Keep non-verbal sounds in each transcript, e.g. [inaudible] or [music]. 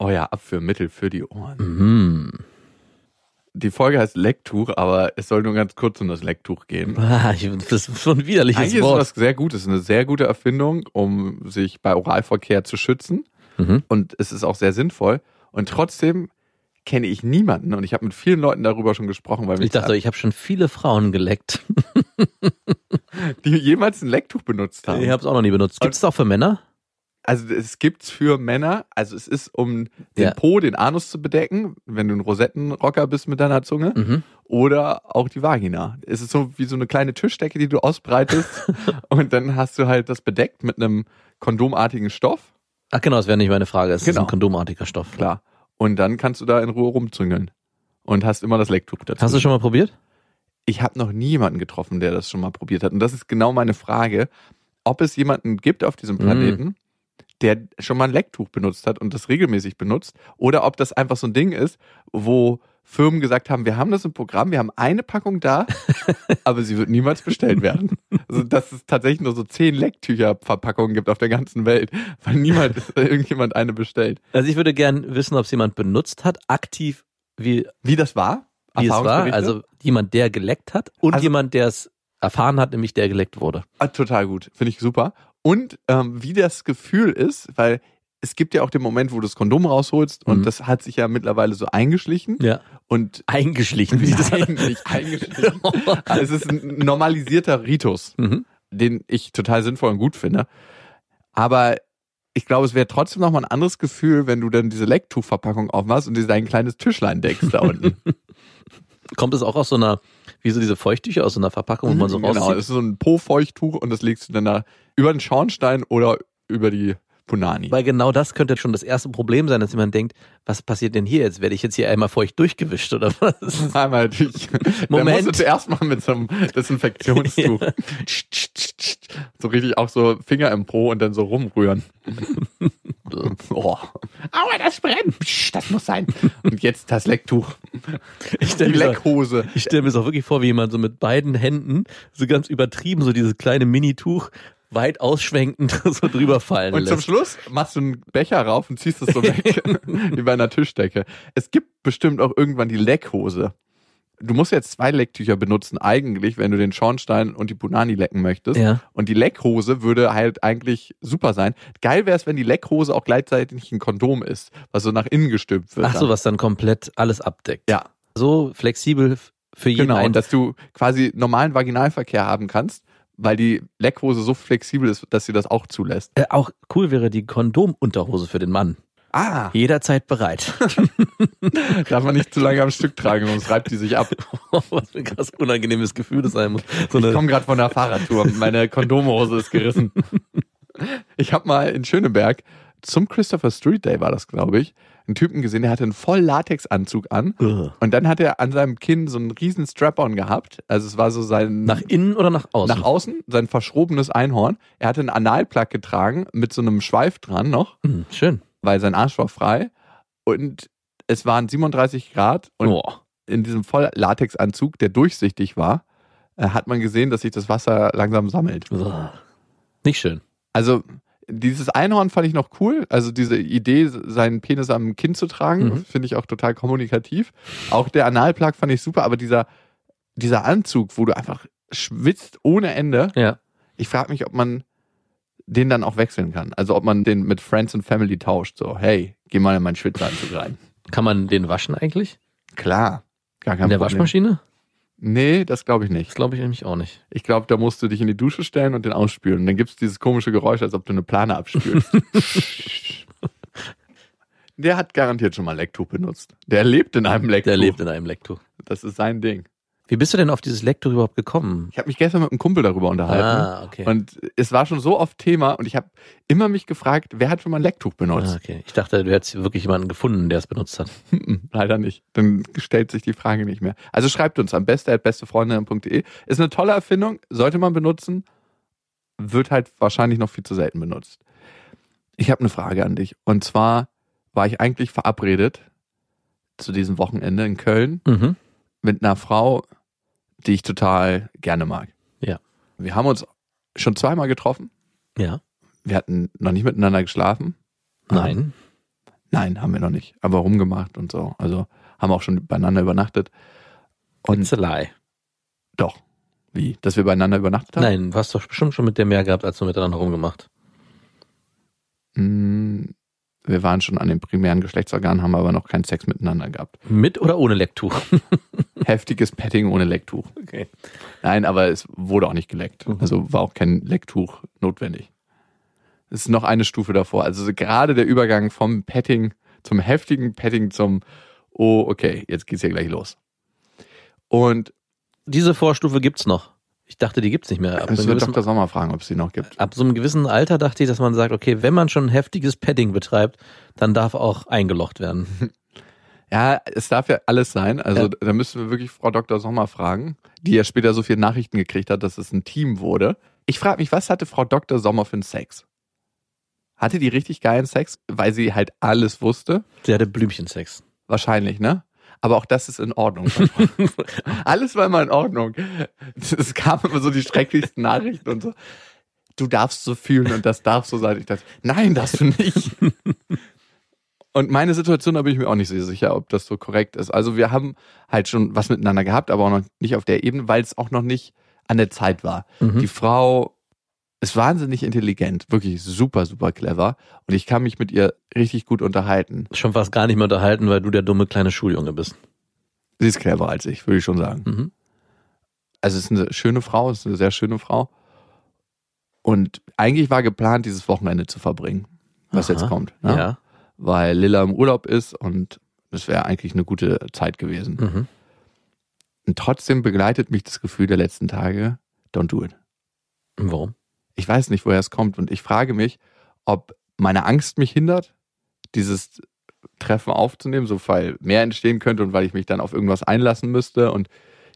Euer Abführmittel für die Ohren. Mhm. Die Folge heißt Lecktuch, aber es soll nur ganz kurz um das Lecktuch gehen. [laughs] Ah, ich, das ist schon ein widerliches Eigentlich ist es Wort. was sehr Gutes, eine sehr gute Erfindung, um sich bei Oralverkehr zu schützen. Mhm. Und es ist auch sehr sinnvoll. Und trotzdem kenne ich niemanden und ich habe mit vielen Leuten darüber schon gesprochen, weil Ich dachte, ich habe schon viele Frauen geleckt. [laughs] die jemals ein Lecktuch benutzt haben. Ich habe es auch noch nie benutzt. Gibt es auch für Männer? Also es gibt's für Männer, also es ist um den Ja. Po, den Anus zu bedecken, wenn du ein Rosettenrocker bist mit deiner Zunge, Mhm. oder auch die Vagina. Es ist so wie so eine kleine Tischdecke, die du ausbreitest [laughs] und dann hast du halt das bedeckt mit einem kondomartigen Stoff, Ach genau, das wäre nicht meine Frage. Es ist Genau. ein kondomartiger Stoff. klar. Und dann kannst du da in Ruhe rumzüngeln und hast immer das Lecktuch dazu. Hast du schon mal probiert? Ich habe noch nie jemanden getroffen, der das schon mal probiert hat. Und das ist genau meine Frage, ob es jemanden gibt auf diesem Planeten, der schon mal ein Lecktuch benutzt hat und das regelmäßig benutzt, oder ob das einfach so ein Ding ist, wo Firmen gesagt haben, wir haben das im Programm, wir haben eine Packung da, [laughs] aber sie wird niemals bestellt werden. Also, dass es tatsächlich nur so zehn Lecktücherverpackungen gibt auf der ganzen Welt, weil niemand [laughs] irgendjemand eine bestellt. Also ich würde gern wissen, ob es jemand benutzt hat, aktiv, wie, wie Wie das war? es war. Also jemand, der geleckt hat und Also- jemand, der es erfahren hat, nämlich der geleckt wurde. Ah, total gut, finde ich super. Und ähm, wie das Gefühl ist, weil es gibt ja auch den Moment, wo du das Kondom rausholst und Mhm. das hat sich ja mittlerweile so eingeschlichen Ja. und Eingeschlichen, wie sich das Nein, nicht eingeschlichen. [laughs] Also es ist ein normalisierter Ritus, mhm. den ich total sinnvoll und gut finde. Aber ich glaube, es wäre trotzdem nochmal ein anderes Gefühl, wenn du dann diese Lecktuchverpackung aufmachst und dir dein kleines Tischlein deckst da unten. [laughs] Kommt es auch aus so einer, wie so diese Feuchttücher aus so einer Verpackung, wo man so genau, rauszieht? das ist so ein Po-Feuchttuch und das legst du dann da über den Schornstein oder über die Punani. Weil genau das könnte schon das erste Problem sein, dass jemand denkt, was passiert denn hier jetzt? Werde ich jetzt hier einmal feucht durchgewischt oder was? Einmal. Dann Moment. musst du zuerst mal mit so einem Desinfektionstuch. [laughs] [laughs] so richtig auch so Finger im Po und dann so rumrühren. [laughs] oh. Aua, das brennt. Das muss sein. Und jetzt das Lecktuch. Ich Die stelle Leckhose. ich stell mir so wirklich vor, wie jemand so mit beiden Händen so ganz übertrieben so dieses kleine Minituch weit ausschwenkend [laughs] so drüber fallen Und zum. Schluss machst du einen Becher rauf und ziehst es so weg. [laughs] wie bei einer Tischdecke. Es gibt bestimmt auch irgendwann die Leckhose. Du musst jetzt zwei Lecktücher benutzen, eigentlich, wenn du den Schornstein und die Punani lecken möchtest. Ja. Und die Leckhose würde halt eigentlich super sein. Geil wäre es, wenn die Leckhose auch gleichzeitig ein Kondom ist, was so nach innen gestülpt wird. Ach so, was dann komplett alles abdeckt. Ja, So flexibel für jeden genau. Und dass du quasi normalen Vaginalverkehr haben kannst, weil die Leckhose so flexibel ist, dass sie das auch zulässt. äh, auch cool wäre die Kondomunterhose für den Mann. Ah, Jederzeit bereit. [laughs] darf man nicht zu lange am Stück tragen, sonst reibt die sich ab. [laughs] was für ein krass unangenehmes Gefühl das sein muss. So Ich komme gerade von der Fahrradtour. Meine Kondomhose ist gerissen. [laughs] Ich habe mal in Schöneberg zum Christopher Street Day war das, glaube ich, einen Typen gesehen, der hatte einen voll Latexanzug an Ugh. und dann hat er an seinem Kinn so einen riesen Strap-on gehabt. Also es war so sein nach innen oder nach außen? nach außen sein verschrobenes Einhorn. Er hatte einen Analplug getragen mit so einem Schweif dran noch, Hm, schön. weil sein Arsch war frei und es waren 37 Grad und Oh. in diesem voll Latexanzug, der durchsichtig war, äh, hat man gesehen, dass sich das Wasser langsam sammelt. Ugh. Nicht schön. Also dieses Einhorn fand ich noch cool. Also diese Idee, seinen Penis am Kinn zu tragen, Mhm. finde ich auch total kommunikativ. Auch der Analplug fand ich super, aber dieser, dieser Anzug, wo du einfach schwitzt ohne Ende, Ja. ich frage mich, ob man den dann auch wechseln kann. Also ob man den mit Friends and Family tauscht. So, hey, geh mal in meinen Schwitzanzug rein. Kann man den waschen eigentlich? Klar. Gar kein In der Problem. Waschmaschine? Nee, das glaube ich nicht. Das glaube ich nämlich auch nicht. Ich glaube, da musst du dich in die Dusche stellen und den ausspülen. Und dann gibt es dieses komische Geräusch, als ob du eine Plane abspülst. [laughs] Der hat garantiert schon mal Lecktuch benutzt. Der lebt in einem Lecktuch. Der lebt in einem Lecktuch. Das ist sein Ding. Wie bist du denn auf dieses Lecktuch überhaupt gekommen? Ich habe mich gestern mit einem Kumpel darüber unterhalten. Ah, okay. Und es war schon so oft Thema und ich habe immer mich gefragt, wer hat schon mal ein Lecktuch Ah, benutzt? okay. Ich dachte, du hättest wirklich jemanden gefunden, der es benutzt hat. Mm, [laughs] Leider nicht. Dann stellt sich die Frage nicht mehr. Also schreibt uns am beste.bestefreundinnen.de. Ist eine tolle Erfindung, sollte man benutzen, wird halt wahrscheinlich noch viel zu selten benutzt. Ich habe eine Frage an dich. Und zwar war ich eigentlich verabredet zu diesem Wochenende in Köln Mhm. mit einer Frau, die ich total gerne mag. Ja. Wir haben uns schon zweimal getroffen. Ja. Wir hatten noch nicht miteinander geschlafen. Nein. Nein, haben wir noch nicht. Aber rumgemacht und so. Also haben auch schon beieinander übernachtet. Und It's a lie. doch. Wie? Dass wir beieinander übernachtet haben? Nein, du hast doch bestimmt schon mit der mehr gehabt, als du miteinander rumgemacht. Mm, Wir waren schon an den primären Geschlechtsorganen, haben aber noch keinen Sex miteinander gehabt. Mit oder ohne Lecktuch? [laughs] Heftiges Petting ohne Lecktuch. Okay. Nein, aber es wurde auch nicht geleckt. Mhm. Also war auch kein Lecktuch notwendig. Es ist noch eine Stufe davor. Also so gerade der Übergang vom Petting zum heftigen Petting zum, oh, okay, jetzt geht's ja gleich los. Und Diese Vorstufe gibt's noch. Ich dachte, die gibt's nicht mehr. Ab wir gewissen, Dr. Sommer fragen, ob es sie noch gibt. ab so einem gewissen Alter dachte ich, dass man sagt, okay, wenn man schon heftiges Padding betreibt, dann darf auch eingelocht werden. [laughs] Ja, es darf ja alles sein. Also Ja. da müssen wir wirklich Frau Dr. Sommer fragen, die ja später so viele Nachrichten gekriegt hat, dass es ein Team wurde. Ich frage mich, was hatte Frau Dr. Sommer für einen Sex? Hatte die richtig geilen Sex, weil sie halt alles wusste? Sie hatte Blümchensex. Wahrscheinlich, ne? Aber auch das ist in Ordnung. [laughs] alles war immer in Ordnung. Es kamen immer so die schrecklichsten Nachrichten und so. Du darfst so fühlen und das darf so sein. Ich dachte, nein, darfst du nicht. Und meine Situation, da bin ich mir auch nicht so sicher, ob das so korrekt ist. Also wir haben halt schon was miteinander gehabt, aber auch noch nicht auf der Ebene, weil es auch noch nicht an der Zeit war. Mhm. Die Frau ist wahnsinnig intelligent, wirklich super, super clever. Und ich kann mich mit ihr richtig gut unterhalten. Schon fast gar nicht mehr unterhalten, weil du der dumme kleine Schuljunge bist. Sie ist cleverer als ich, würde ich schon sagen. Mhm. Also es ist eine schöne Frau, es ist eine sehr schöne Frau. Und eigentlich war geplant, dieses Wochenende zu verbringen, was Aha. jetzt kommt. Ne? Ja. Weil Lilla im Urlaub ist und das wäre eigentlich eine gute Zeit gewesen. Mhm. Und trotzdem begleitet mich das Gefühl der letzten Tage, don't do it. Warum? Ich weiß nicht, woher es kommt und ich frage mich, ob meine Angst mich hindert, dieses Treffen aufzunehmen, so weil mehr entstehen könnte und weil ich mich dann auf irgendwas einlassen müsste und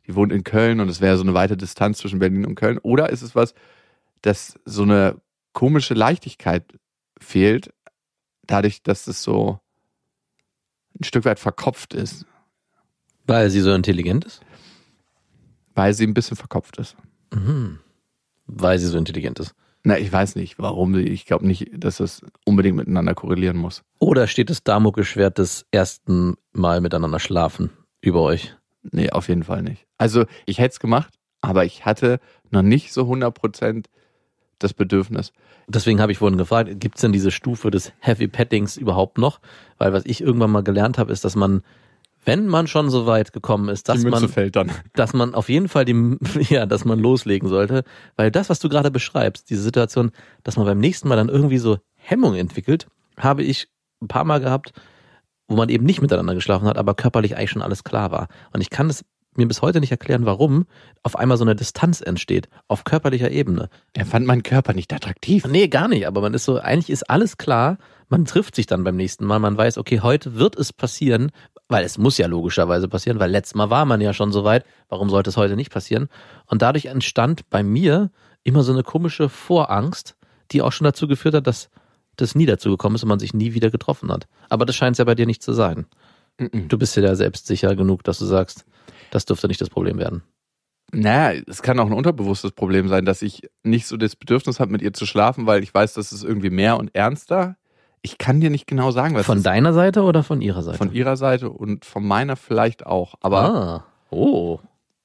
die wohnt in Köln und es wäre so eine weite Distanz zwischen Berlin und Köln. Oder ist es was, dass so eine komische Leichtigkeit fehlt, dadurch, dass es so ein Stück weit verkopft ist, Weil sie so intelligent ist? weil sie ein bisschen verkopft ist. Mhm. Weil sie so intelligent ist. Na, ich weiß nicht, warum. Ich glaube nicht, dass das unbedingt miteinander korrelieren muss. Oder steht das Damoklesschwert des ersten Mal miteinander schlafen über euch? Nee, auf jeden Fall nicht. Also ich hätte es gemacht, aber ich hatte noch nicht so 100% das Bedürfnis. Deswegen habe ich vorhin gefragt, gibt es denn diese Stufe des Heavy Paddings überhaupt noch? Weil was ich irgendwann mal gelernt habe, ist, dass man, wenn man schon so weit gekommen ist, dass man, dass man auf jeden Fall die, [laughs] ja, dass man loslegen sollte. Weil das, was du gerade beschreibst, diese Situation, dass man beim nächsten Mal dann irgendwie so Hemmung entwickelt, habe ich ein paar Mal gehabt, wo man eben nicht miteinander geschlafen hat, aber körperlich eigentlich schon alles klar war. Und ich kann es mir bis heute nicht erklären, warum auf einmal so eine Distanz entsteht, auf körperlicher Ebene. Er fand meinen Körper nicht attraktiv. Nee, gar nicht, aber man ist so, eigentlich ist alles klar, man trifft sich dann beim nächsten Mal, man weiß, okay, heute wird es passieren, weil es muss ja logischerweise passieren, weil letztes Mal war man ja schon so weit, warum sollte es heute nicht passieren? Und dadurch entstand bei mir immer so eine komische Vorangst, die auch schon dazu geführt hat, dass das nie dazu gekommen ist und man sich nie wieder getroffen hat. Aber das scheint es ja bei dir nicht zu sein. Mhm. Du bist ja da selbstsicher genug, dass du sagst, das dürfte nicht das Problem werden. Naja, es kann auch ein unterbewusstes Problem sein, dass ich nicht so das Bedürfnis habe, mit ihr zu schlafen, weil ich weiß, das ist irgendwie mehr und ernster. Ich kann dir nicht genau sagen, was Von deiner Seite oder von ihrer Seite? von ihrer Seite und von meiner vielleicht auch. Aber ah, oh.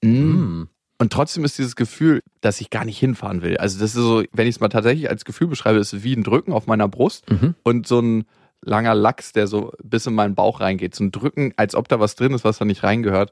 mh, Hm. Und trotzdem ist dieses Gefühl, dass ich gar nicht hinfahren will. Also das ist so, wenn ich es mal tatsächlich als Gefühl beschreibe, ist es wie ein Drücken auf meiner Brust Mhm. und so ein langer Lachs, der so bis in meinen Bauch reingeht. So ein Drücken, als ob da was drin ist, was da nicht reingehört.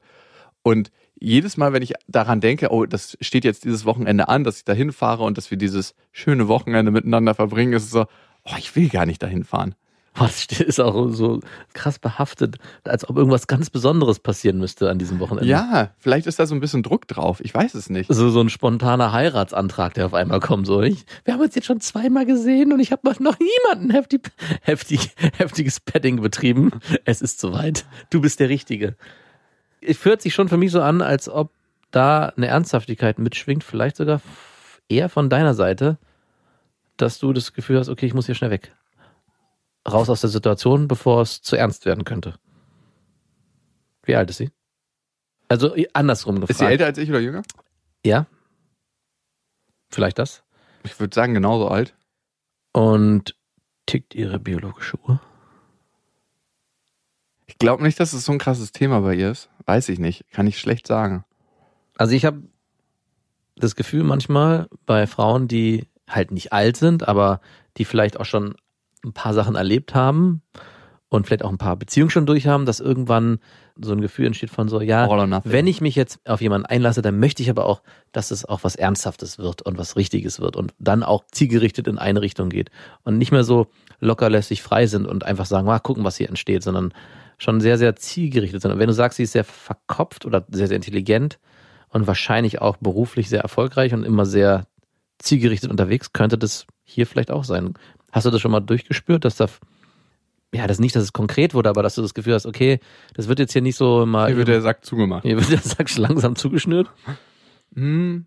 Und jedes Mal, wenn ich daran denke, oh, das steht jetzt dieses Wochenende an, dass ich da hinfahre und dass wir dieses schöne Wochenende miteinander verbringen, ist es so, oh, ich will gar nicht dahin fahren. [laughs] Das ist auch so krass behaftet, als ob irgendwas ganz Besonderes passieren müsste an diesem Wochenende. Ja, vielleicht ist da so ein bisschen Druck drauf. Ich weiß es nicht. So, so ein spontaner Heiratsantrag, der auf einmal kommt. So, ich, wir haben uns jetzt schon zweimal gesehen und ich habe noch niemanden heftig, heftig, heftiges Padding betrieben. Es ist soweit. Du bist der Richtige. Es fühlt sich schon für mich so an, als ob da eine Ernsthaftigkeit mitschwingt, vielleicht sogar eher von deiner Seite, dass du das Gefühl hast, okay, ich muss hier schnell weg. Raus aus der Situation, bevor es zu ernst werden könnte. Wie alt ist sie? Also andersrum gefragt. Ist sie älter als ich oder jünger? Ja. Vielleicht das. Ich würde sagen, genauso alt. Und tickt ihre biologische Uhr? Ich glaube nicht, dass es so ein krasses Thema bei ihr ist. Weiß ich nicht. Kann ich schlecht sagen. Also ich habe das Gefühl manchmal bei Frauen, die halt nicht alt sind, aber die vielleicht auch schon ein paar Sachen erlebt haben und vielleicht auch ein paar Beziehungen schon durch haben, dass irgendwann so ein Gefühl entsteht von so, ja, wenn ich mich jetzt auf jemanden einlasse, dann möchte ich aber auch, dass es auch was Ernsthaftes wird und was Richtiges wird und dann auch zielgerichtet in eine Richtung geht und nicht mehr so lockerlässig frei sind und einfach sagen, mal gucken, was hier entsteht, sondern schon sehr, sehr zielgerichtet sind. Und wenn du sagst, sie ist sehr verkopft oder sehr, sehr intelligent und wahrscheinlich auch beruflich sehr erfolgreich und immer sehr zielgerichtet unterwegs, könnte das hier vielleicht auch sein. Hast du das schon mal durchgespürt, dass da, ja, das nicht, dass es konkret wurde, aber dass du das Gefühl hast, okay, das wird jetzt hier nicht so mal, Hier wird der Sack zugemacht. hier wird der Sack langsam zugeschnürt. Hm.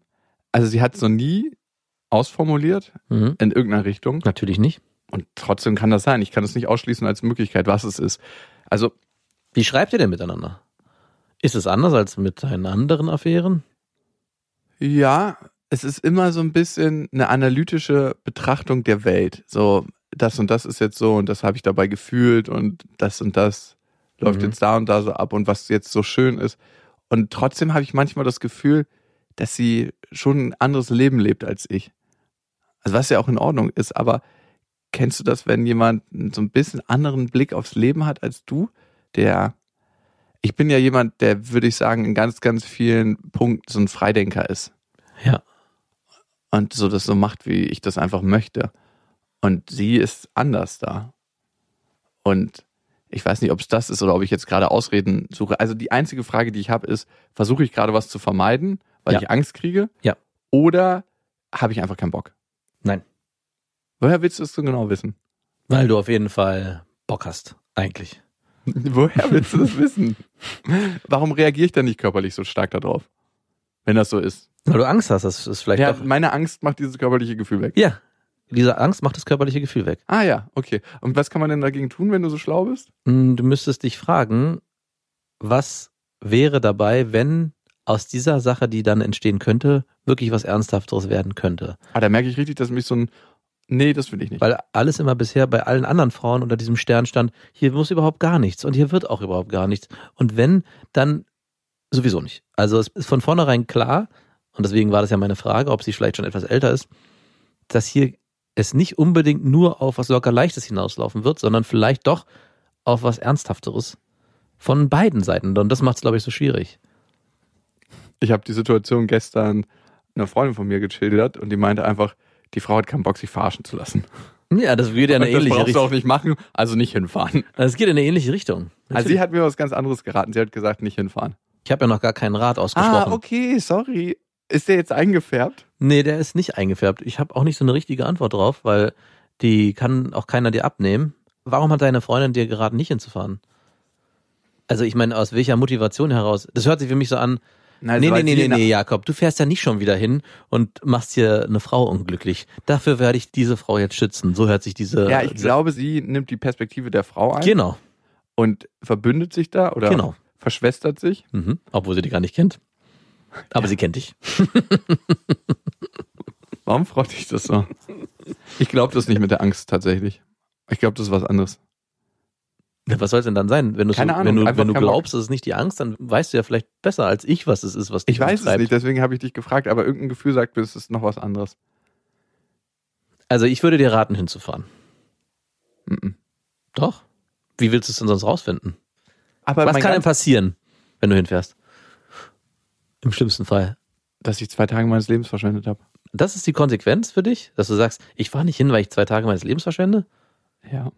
Also sie hat es noch nie ausformuliert Mhm. in irgendeiner Richtung. Natürlich nicht. Und trotzdem kann das sein. Ich kann es nicht ausschließen als Möglichkeit, was es ist. Also Wie schreibt ihr denn miteinander? Ist es anders als mit deinen anderen Affären? Ja, es ist immer so ein bisschen eine analytische Betrachtung der Welt. So, das und das ist jetzt so und das habe ich dabei gefühlt und das und das läuft Mhm. jetzt da und da so ab und was jetzt so schön ist. Und trotzdem habe ich manchmal das Gefühl, dass sie schon ein anderes Leben lebt als ich. Also was ja auch in Ordnung ist, aber kennst du das, wenn jemand so ein bisschen anderen Blick aufs Leben hat als du? Der, ich bin ja jemand, der, würde ich sagen, in ganz, ganz vielen Punkten so ein Freidenker ist Ja. Und so das so macht, wie ich das einfach möchte. Und sie ist anders da. Und ich weiß nicht, ob es das ist oder ob ich jetzt gerade Ausreden suche. Also die einzige Frage, die ich habe, ist, versuche ich gerade was zu vermeiden, weil Ja. ich Angst kriege? Ja. Oder habe ich einfach keinen Bock? Nein. Woher willst du es so genau wissen? Weil du auf jeden Fall Bock hast, eigentlich. [laughs] Woher willst du das wissen? Warum reagiere ich dann nicht körperlich so stark darauf? Wenn das so ist. Weil du Angst hast, das ist vielleicht Ja, doch. meine Angst macht dieses körperliche Gefühl weg. Ja. Diese Angst macht das körperliche Gefühl weg. Ah ja, okay. Und was kann man denn dagegen tun, wenn du so schlau bist? Mm, Du müsstest dich fragen, was wäre dabei, wenn aus dieser Sache, die dann entstehen könnte, wirklich was Ernsthafteres werden könnte. Ah, da merke ich richtig, dass mich so ein. Nee, das will ich nicht. Weil alles immer bisher bei allen anderen Frauen unter diesem Stern stand, hier muss überhaupt gar nichts und hier wird auch überhaupt gar nichts. Und wenn, dann sowieso nicht. Also es ist von vornherein klar, und deswegen war das ja meine Frage, ob sie vielleicht schon etwas älter ist, dass hier es nicht unbedingt nur auf was locker Leichtes hinauslaufen wird, sondern vielleicht doch auf was Ernsthafteres von beiden Seiten. Und das macht es, glaube ich, so schwierig. Ich habe die Situation gestern einer Freundin von mir geschildert und die meinte einfach, die Frau hat keinen Bock, sich verarschen zu lassen. Ja, das geht ja eine [laughs] das ähnliche brauchst du auch Richtung. nicht machen, also nicht hinfahren. Es geht in eine ähnliche Richtung. Also sie hat mir was ganz anderes geraten. Sie hat gesagt, nicht hinfahren. Ich habe ja noch gar keinen Rat ausgesprochen. Ah, okay, sorry. Ist der jetzt eingefärbt? Nee, der ist nicht eingefärbt. Ich habe auch nicht so eine richtige Antwort drauf, weil die kann auch keiner dir abnehmen. Warum hat deine Freundin dir geraten, nicht hinzufahren? Also ich meine, aus welcher Motivation heraus? Das hört sich für mich so an, Nein, nee, nee, nee, nee, nee, Jakob, du fährst ja nicht schon wieder hin und machst hier eine Frau unglücklich. Dafür werde ich diese Frau jetzt schützen. So hört sich diese... Ja, ich diese- glaube, sie nimmt die Perspektive der Frau ein Genau, und verbündet sich da oder genau. Verschwestert sich. Mhm. Obwohl sie die gar nicht kennt. Aber sie kennt dich. [laughs] Warum freut dich das so? Ich glaube das nicht mit der Angst tatsächlich. Ich glaube, das ist was anderes. Was soll es denn dann sein? Wenn, so, Keine Ahnung, wenn du, wenn du glaubst, es ist nicht die Angst, dann weißt du ja vielleicht besser als ich, was es ist, was dich Ich weiß es umtreibt. nicht, deswegen habe ich dich gefragt, aber irgendein Gefühl sagt mir, es ist noch was anderes. Also ich würde dir raten, hinzufahren. Mhm. Doch. Wie willst du es denn sonst rausfinden? Aber Was kann denn passieren, wenn du hinfährst? Im schlimmsten Fall. dass ich zwei Tage meines Lebens verschwendet habe? Das ist die Konsequenz für dich, dass du sagst, ich fahre nicht hin, weil ich zwei Tage meines Lebens verschwende? Ja.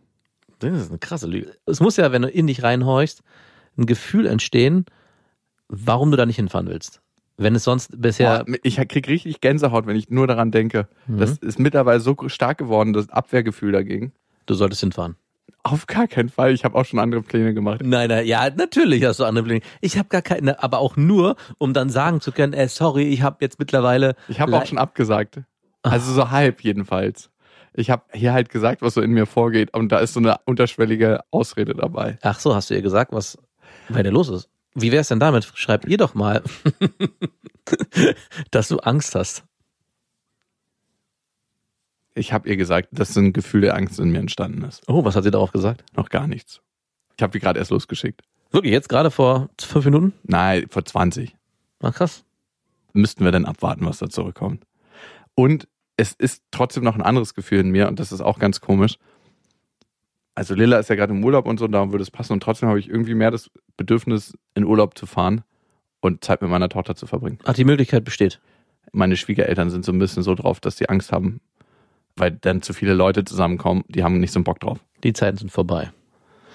Das ist eine krasse Lüge. Es muss ja, wenn du in dich reinhorchst, ein Gefühl entstehen, warum du da nicht hinfahren willst. Wenn es sonst bisher. Boah, ich krieg richtig Gänsehaut, wenn ich nur daran denke. Mhm. Das ist mittlerweile so stark geworden, das Abwehrgefühl dagegen. Du solltest hinfahren. Auf gar keinen Fall. Ich habe auch schon andere Pläne gemacht. Nein, nein, ja, natürlich hast du andere Pläne. Ich habe gar keine, aber auch nur, um dann sagen zu können, ey, sorry, ich habe jetzt mittlerweile. Ich habe auch schon abgesagt. Also so halb jedenfalls. Ich habe hier halt gesagt, was so in mir vorgeht und da ist so eine unterschwellige Ausrede dabei. Ach so, hast du ihr gesagt, was bei dir los ist? Wie wär's denn damit? Schreib ihr doch mal, [laughs] dass du Angst hast. Ich habe ihr gesagt, dass ein Gefühl der Angst in mir entstanden ist. Oh, was hat sie darauf gesagt? Noch gar nichts. Ich habe die gerade erst losgeschickt. Wirklich, jetzt gerade vor fünf Minuten? Nein, vor 20. Ach krass. Müssten wir dann abwarten, was da zurückkommt. Und es ist trotzdem noch ein anderes Gefühl in mir und das ist auch ganz komisch. Also Lilla ist ja gerade im Urlaub und so, darum würde es passen und trotzdem habe ich irgendwie mehr das Bedürfnis, in Urlaub zu fahren und Zeit mit meiner Tochter zu verbringen. Ach, die Möglichkeit besteht. Meine Schwiegereltern sind so ein bisschen so drauf, dass sie Angst haben, weil dann zu viele Leute zusammenkommen, die haben nicht so einen Bock drauf. Die Zeiten sind vorbei.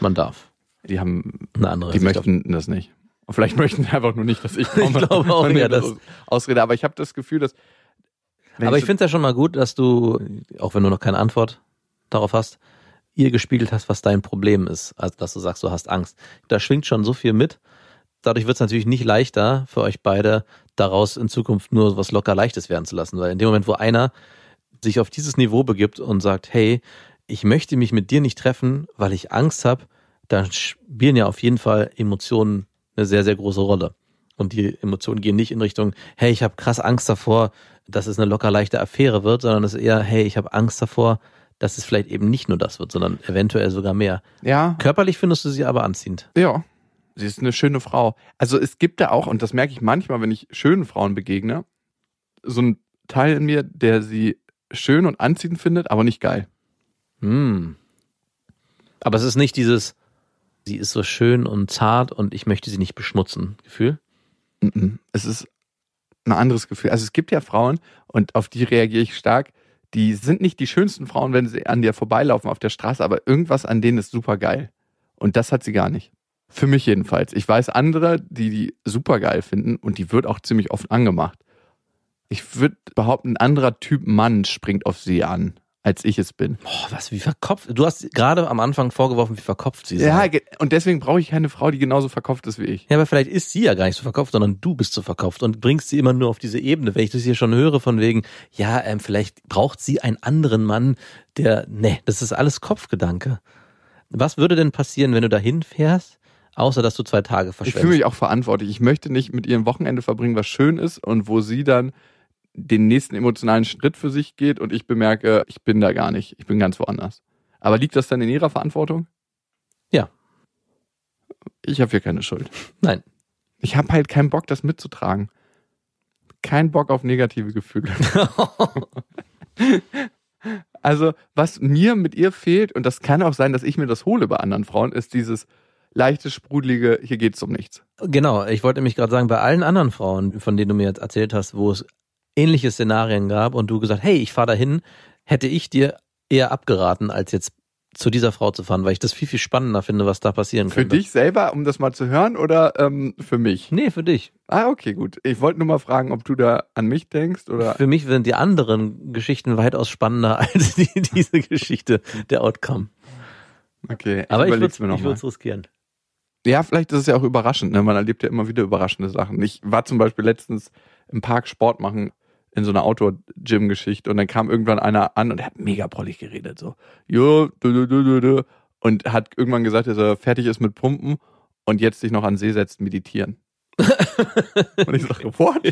Man darf. Die haben, Eine andere die Sicht auf- möchten das nicht. Und vielleicht [laughs] möchten sie einfach nur nicht, dass ich komme. Ich glaube auch eher, das dass- Ausrede, aber ich habe das Gefühl, dass Aber ich so- finde es ja schon mal gut, dass du, auch wenn du noch keine Antwort darauf hast, ihr gespiegelt hast, was dein Problem ist. Also, dass du sagst, du hast Angst. Da schwingt schon so viel mit. Dadurch wird es natürlich nicht leichter für euch beide, daraus in Zukunft nur was locker Leichtes werden zu lassen. Weil in dem Moment, wo einer sich auf dieses Niveau begibt und sagt, hey, ich möchte mich mit dir nicht treffen, weil ich Angst habe, dann spielen ja auf jeden Fall Emotionen eine sehr, sehr große Rolle. Und die Emotionen gehen nicht in Richtung, hey, ich habe krass Angst davor, dass es eine locker leichte Affäre wird, sondern es ist eher, hey, ich habe Angst davor, dass es vielleicht eben nicht nur das wird, sondern eventuell sogar mehr. ja, Körperlich findest du sie aber anziehend. Ja, sie ist eine schöne Frau. Also es gibt da auch, und das merke ich manchmal, wenn ich schönen Frauen begegne, so ein Teil in mir, der sie schön und anziehend findet, aber nicht geil. Hm. Aber es ist nicht dieses, sie ist so schön und zart und ich möchte sie nicht beschmutzen, Gefühl. Es ist ein anderes Gefühl. Also es gibt ja Frauen, und auf die reagiere ich stark, die sind nicht die schönsten Frauen, wenn sie an dir vorbeilaufen auf der Straße, aber irgendwas an denen ist super geil. Und das hat sie gar nicht. Für mich jedenfalls. Ich weiß andere, die die super geil finden und die wird auch ziemlich oft angemacht. Ich würde behaupten, ein anderer Typ Mann springt auf sie an, als ich es bin. Boah, was, wie verkopft. Du hast gerade am Anfang vorgeworfen, wie verkopft sie Ja, sei. ge- und deswegen brauche ich keine Frau, die genauso verkauft ist wie ich. Ja, aber vielleicht ist sie ja gar nicht so verkopft, sondern du bist so verkopft und bringst sie immer nur auf diese Ebene. Wenn ich das hier schon höre von wegen, ja, ähm, vielleicht braucht sie einen anderen Mann, der, nee, das ist alles Kopfgedanke. Was würde denn passieren, wenn du dahin fährst, außer dass du zwei Tage Ich verschwendest? fühle mich auch verantwortlich. Ich möchte nicht mit ihr ein Wochenende verbringen, was schön ist und wo sie dann den nächsten emotionalen Schritt für sich geht und ich bemerke, ich bin da gar nicht. Ich bin ganz woanders. Aber liegt das dann in ihrer Verantwortung? Ja. Ich habe hier keine Schuld. Nein. Ich habe halt keinen Bock, das mitzutragen. Kein Bock auf negative Gefühle. [laughs] Also, was mir mit ihr fehlt, und das kann auch sein, dass ich mir das hole bei anderen Frauen, ist dieses leichte, sprudelige, hier geht's um nichts. Genau, ich wollte nämlich gerade sagen, bei allen anderen Frauen, von denen du mir jetzt erzählt hast, wo es ähnliche Szenarien gab und du gesagt, hey, ich fahre dahin, hätte ich dir eher abgeraten, als jetzt zu dieser Frau zu fahren, weil ich das viel, viel spannender finde, was da passieren Für könnte. dich selber, um das mal zu hören, oder ähm, für mich? Nee, für dich. Ah, okay, gut. Ich wollte nur mal fragen, ob du da an mich denkst oder. Für mich sind die anderen Geschichten weitaus spannender [laughs] als die, diese Geschichte, der Outcome. Okay, Aber ich würde es mir noch mal. riskieren. Ja, vielleicht ist es ja auch überraschend. Ne? Man erlebt ja immer wieder überraschende Sachen. Ich war zum Beispiel letztens im Park Sport machen in so einer Outdoor-Gym-Geschichte und dann kam irgendwann einer an und der hat mega prollig geredet. So, jo, du, du, du, du, du. und hat irgendwann gesagt, dass er fertig ist mit Pumpen und jetzt sich noch an See setzt, meditieren. [laughs] und ich sage, what?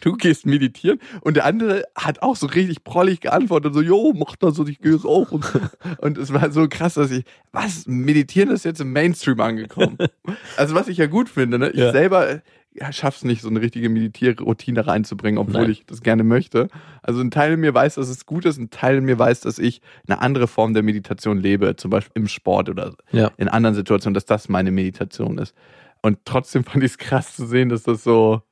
Du gehst meditieren? Und der andere hat auch so richtig prollig geantwortet, so, jo, mach das und ich gehe es auch. Und, und es war so krass, dass ich, was, meditieren ist jetzt im Mainstream angekommen. [laughs] Also was ich ja gut finde, ne? Ich Ja. selber schaff's nicht, so eine richtige Meditierroutine reinzubringen, obwohl Nein. ich das gerne möchte. Also ein Teil in mir weiß, dass es gut ist, ein Teil in mir weiß, dass ich eine andere Form der Meditation lebe, zum Beispiel im Sport oder Ja. in anderen Situationen, dass das meine Meditation ist. Und trotzdem [laughs] fand ich es krass zu sehen, dass das so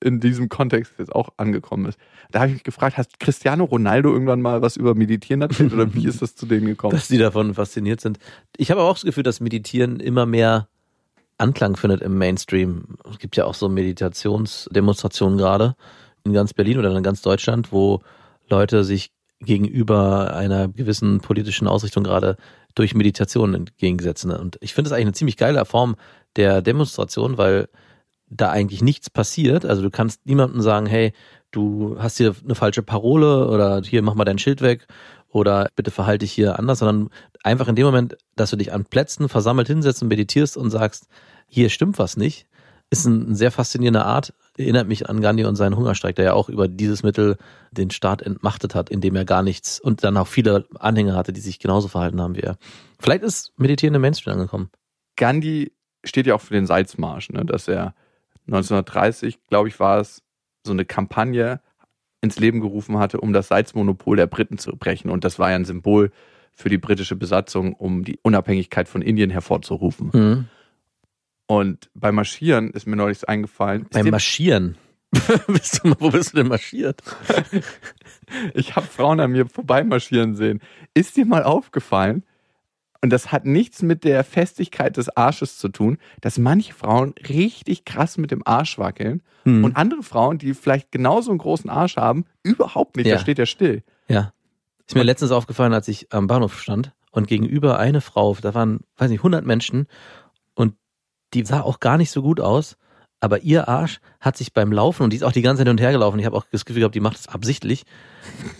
in diesem Kontext jetzt auch angekommen ist. Da habe ich mich gefragt, hast Cristiano Ronaldo irgendwann mal was über Meditieren erzählt oder wie [laughs] ist das zu denen gekommen? dass die davon fasziniert sind. Ich habe auch das Gefühl, dass Meditieren immer mehr Anklang findet im Mainstream. Es gibt ja auch so Meditationsdemonstrationen gerade in ganz Berlin oder in ganz Deutschland, wo Leute sich gegenüber einer gewissen politischen Ausrichtung gerade durch Meditation entgegensetzen. Und ich finde es eigentlich eine ziemlich geile Form der Demonstration, weil da eigentlich nichts passiert. Also du kannst niemandem sagen, hey, du hast hier eine falsche Parole oder hier mach mal dein Schild weg oder bitte verhalte dich hier anders, sondern einfach in dem Moment, dass du dich an Plätzen versammelt hinsetzt und meditierst und sagst, hier stimmt was nicht, ist eine sehr faszinierende Art. Erinnert mich an Gandhi und seinen Hungerstreik, der ja auch über dieses Mittel den Staat entmachtet hat, indem er gar nichts und dann auch viele Anhänger hatte, die sich genauso verhalten haben wie er. Vielleicht ist Meditieren im Mainstream angekommen. Gandhi steht ja auch für den Salzmarsch, ne? dass er 1930, glaube ich, war es, so eine Kampagne ins Leben gerufen hatte, um das Salzmonopol der Briten zu brechen. Und das war ja ein Symbol für die britische Besatzung, um die Unabhängigkeit von Indien hervorzurufen. Mhm. Und beim Marschieren ist mir neulich eingefallen. Beim Marschieren. [laughs] bist du, wo bist du denn marschiert? [laughs] ich habe Frauen an mir vorbeimarschieren sehen. Ist dir mal aufgefallen, und das hat nichts mit der Festigkeit des Arsches zu tun, dass manche Frauen richtig krass mit dem Arsch wackeln Hm. und andere Frauen, die vielleicht genauso einen großen Arsch haben, überhaupt nicht. Ja. Da steht er still. Ja. Ist mir letztens aufgefallen, als ich am Bahnhof stand und gegenüber eine Frau, da waren, weiß nicht, 100 Menschen und die sah auch gar nicht so gut aus, aber ihr Arsch hat sich beim Laufen, und die ist auch die ganze Zeit hin und her gelaufen, ich habe auch das Gefühl gehabt, die macht es absichtlich,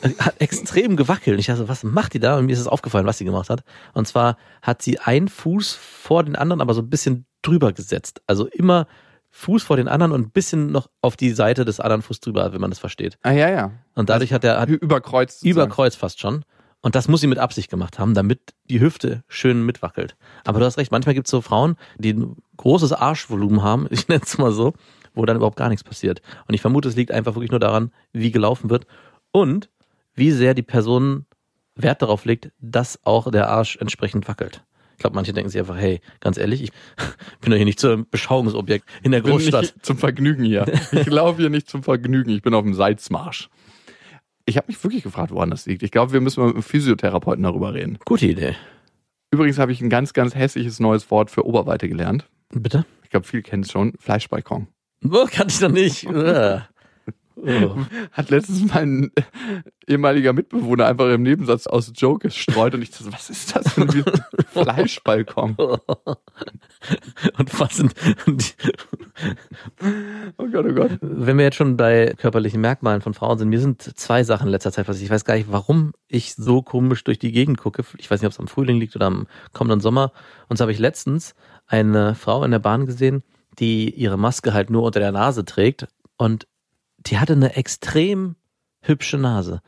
[laughs] hat extrem gewackelt. Ich dachte, was macht die da? Und mir ist es aufgefallen, was sie gemacht hat. Und zwar hat sie einen Fuß vor den anderen, aber so ein bisschen drüber gesetzt. Also immer Fuß vor den anderen und ein bisschen noch auf die Seite des anderen Fuß drüber, wenn man das versteht. Ah ja, ja. Und dadurch hat er, hat Überkreuzt. über sozusagen. Kreuz fast schon. Und das muss sie mit Absicht gemacht haben, damit die Hüfte schön mitwackelt. Aber du hast recht, manchmal gibt es so Frauen, die ein großes Arschvolumen haben, [laughs] ich nenne es mal so, wo dann überhaupt gar nichts passiert. Und ich vermute, es liegt einfach wirklich nur daran, wie gelaufen wird und wie sehr die Person Wert darauf legt, dass auch der Arsch entsprechend wackelt. Ich glaube, manche denken sich einfach, hey, ganz ehrlich, ich [laughs] bin doch hier nicht zum Beschauungsobjekt in der Großstadt. nicht zum Vergnügen hier. Ich [laughs] laufe hier nicht zum Vergnügen. Ich bin auf dem Salzmarsch. Ich habe mich wirklich gefragt, woran das liegt. Ich glaube, wir müssen mal mit einem Physiotherapeuten darüber reden. Gute Idee. Übrigens habe ich ein ganz, ganz hässliches neues Wort für Oberweite gelernt. Bitte? Ich glaube, viele kennen es schon. Fleischbalkon. Oh, kann ich doch nicht. [laughs] Oh. Hat letztens mein äh, ehemaliger Mitbewohner einfach im Nebensatz aus Joke gestreut und ich dachte, was ist das wie ein Fleischbalkon? [laughs] Und was sind und die, Oh Gott, oh Gott. wenn wir jetzt schon bei körperlichen Merkmalen von Frauen sind, mir sind zwei Sachen in letzter Zeit passiert. Ich weiß gar nicht, warum ich so komisch durch die Gegend gucke. Ich weiß nicht, ob es am Frühling liegt oder am kommenden Sommer. Und so habe ich letztens eine Frau in der Bahn gesehen, die ihre Maske halt nur unter der Nase trägt und die hatte eine extrem hübsche Nase.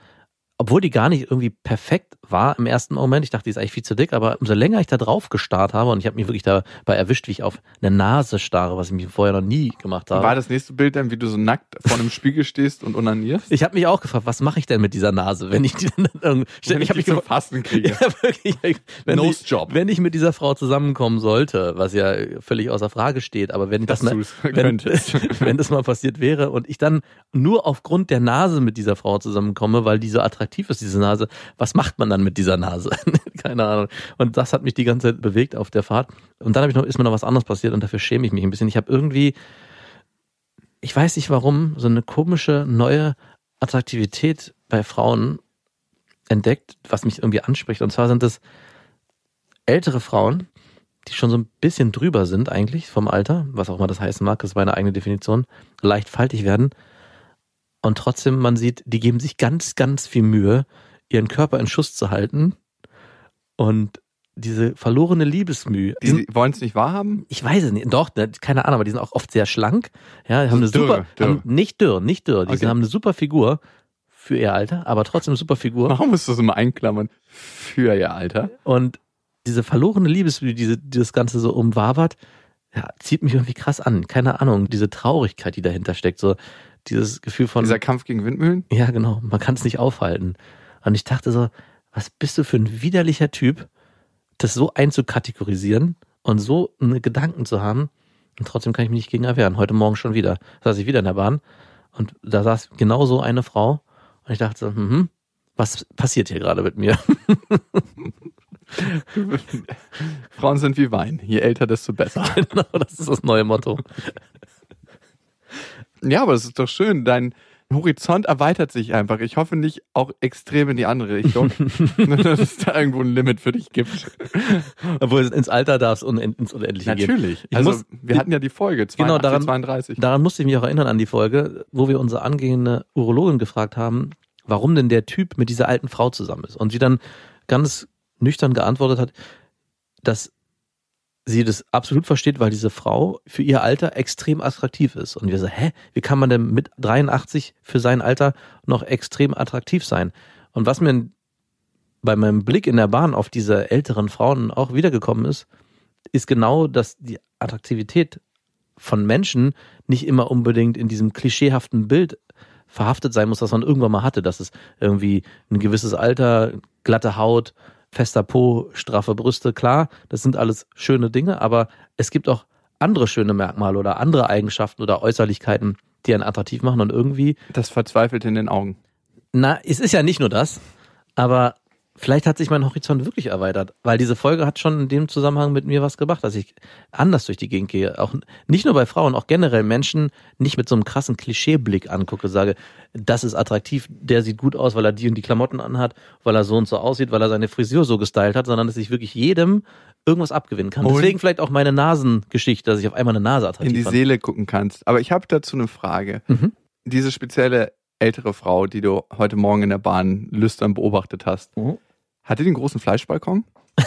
Obwohl die gar nicht irgendwie perfekt war im ersten Moment. Ich dachte, die ist eigentlich viel zu dick, aber umso länger ich da drauf gestarrt habe und ich habe mich wirklich dabei erwischt, wie ich auf eine Nase starre, was ich mir vorher noch nie gemacht habe. War das nächste Bild dann, wie du so nackt vor einem Spiegel stehst und onanierst? Ich habe mich auch gefragt, was mache ich denn mit dieser Nase, wenn ich die dann [laughs] irgendwie. Wenn ich habe mich zum Fasten kriege. [laughs] ja, wirklich, wenn, Nose ich, Job. wenn ich mit dieser Frau zusammenkommen sollte, was ja völlig außer Frage steht, aber wenn Dass das, mal, wenn, [laughs] wenn das mal passiert wäre und ich dann nur aufgrund der Nase mit dieser Frau zusammenkomme, weil die so attraktiv ist, diese Nase, was macht man dann mit dieser Nase? [laughs] Keine Ahnung. Und das hat mich die ganze Zeit bewegt auf der Fahrt. Und dann noch, ist mir noch was anderes passiert und dafür schäme ich mich ein bisschen. Ich habe irgendwie, ich weiß nicht warum, so eine komische neue Attraktivität bei Frauen entdeckt, was mich irgendwie anspricht. Und zwar sind es ältere Frauen, die schon so ein bisschen drüber sind eigentlich vom Alter, was auch immer das heißen mag, das ist meine eigene Definition, leicht faltig werden. Und trotzdem, man sieht, die geben sich ganz, ganz viel Mühe, ihren Körper in Schuss zu halten. Und diese verlorene Liebesmühe, die Die wollen es nicht wahrhaben? ich weiß es nicht, doch, ne, keine Ahnung, aber die sind auch oft sehr schlank. Ja, die haben eine dürr, super, dürr. Haben, nicht dürr, nicht dürr. Die Okay. haben eine super Figur für ihr Alter, aber trotzdem eine super Figur. Warum musst du das immer einklammern? Für ihr Alter. Und diese verlorene Liebesmühe, diese, die das Ganze so umwabert, ja, zieht mich irgendwie krass an. Keine Ahnung, diese Traurigkeit, die dahinter steckt, so dieses Gefühl von, Dieser Kampf gegen Windmühlen? ja genau, man kann es nicht aufhalten. Und ich dachte so, was bist du für ein widerlicher Typ, das so einzukategorisieren und so eine Gedanken zu haben, Und trotzdem kann ich mich nicht gegen erwehren. Heute Morgen schon wieder. Da saß ich wieder in der Bahn und da saß genau so eine Frau und ich dachte so, hm, was passiert hier gerade mit mir? [laughs] Frauen sind wie Wein. Je älter, desto besser. [laughs] genau, das ist das neue Motto. Ja, aber das ist doch schön. Dein Horizont erweitert sich einfach. Ich hoffe nicht auch extrem in die andere Richtung, [laughs] dass es da irgendwo ein Limit für dich gibt. Obwohl es ins Alter darf und ins Unendliche geht. Natürlich. Ich Also muss- wir hatten ja die Folge 82, Genau, daran- 32. Daran musste ich mich auch erinnern an die Folge, wo wir unsere angehende Urologin gefragt haben, warum denn der Typ mit dieser alten Frau zusammen ist. Und sie dann ganz nüchtern geantwortet hat, dass sie das absolut versteht, weil diese Frau für ihr Alter extrem attraktiv ist. Und wir so, hä, wie kann man denn mit 83 für sein Alter noch extrem attraktiv sein? Und was mir bei meinem Blick in der Bahn auf diese älteren Frauen auch wiedergekommen ist, ist genau, dass die Attraktivität von Menschen nicht immer unbedingt in diesem klischeehaften Bild verhaftet sein muss, das man irgendwann mal hatte, dass es irgendwie ein gewisses Alter, glatte Haut, fester Po, straffe Brüste, klar, das sind alles schöne Dinge, aber es gibt auch andere schöne Merkmale oder andere Eigenschaften oder Äußerlichkeiten, die einen attraktiv machen und irgendwie, Das verzweifelt in den Augen. na, es ist ja nicht nur das, aber vielleicht hat sich mein Horizont wirklich erweitert, weil diese Folge hat schon in dem Zusammenhang mit mir was gemacht, dass ich anders durch die Gegend gehe. Auch nicht nur bei Frauen, auch generell Menschen nicht mit so einem krassen Klischeeblick angucke, sage, das ist attraktiv, der sieht gut aus, weil er die und die Klamotten anhat, weil er so und so aussieht, weil er seine Frisur so gestylt hat, sondern dass ich wirklich jedem irgendwas abgewinnen kann. Und- Deswegen vielleicht auch meine Nasengeschichte, dass ich auf einmal eine Nase attraktiv in die fand. Seele gucken kannst. Aber ich habe dazu eine Frage. Mhm. Diese spezielle ältere Frau, die du heute Morgen in der Bahn lüstern beobachtet hast, Mhm. Hatte die einen großen Fleischbalkon? [laughs]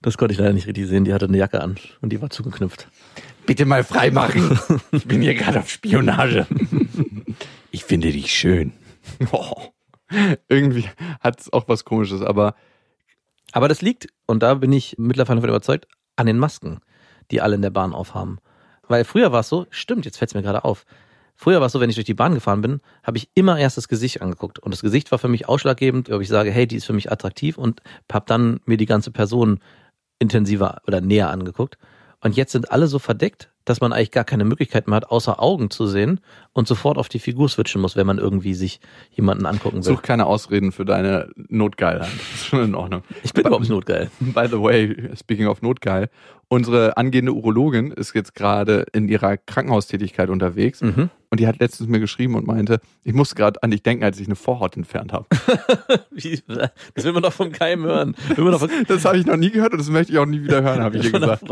Das konnte ich leider nicht richtig sehen. Die hatte eine Jacke an und die war zugeknüpft. Bitte mal freimachen. Ich bin hier gerade auf Spionage. [laughs] Ich finde dich schön. Oh. [laughs] Irgendwie hat es auch was Komisches, aber Aber das liegt, und da bin ich mittlerweile davon überzeugt, an den Masken, die alle in der Bahn aufhaben. Weil früher war es so, stimmt, jetzt fällt es mir gerade auf. Früher war es so, wenn ich durch die Bahn gefahren bin, habe ich immer erst das Gesicht angeguckt. Und das Gesicht war für mich ausschlaggebend, ob ich sage, hey, die ist für mich attraktiv und habe dann mir die ganze Person intensiver oder näher angeguckt. Und jetzt sind alle so verdeckt, dass man eigentlich gar keine Möglichkeit mehr hat, außer Augen zu sehen und sofort auf die Figur switchen muss, wenn man irgendwie sich jemanden angucken will. such keine Ausreden für deine Notgeilheit. Das ist schon in Ordnung. Ich bin überhaupt nicht notgeil. By the way, speaking of Notgeil, unsere angehende Urologin ist jetzt gerade in ihrer Krankenhaustätigkeit unterwegs Mhm. und die hat letztens mir geschrieben und meinte, ich musste gerade an dich denken, als ich eine Vorhaut entfernt habe. [laughs] Das will man doch vom Keim hören. Von, Das habe ich noch nie gehört und das möchte ich auch nie wieder hören, habe ich ihr gesagt.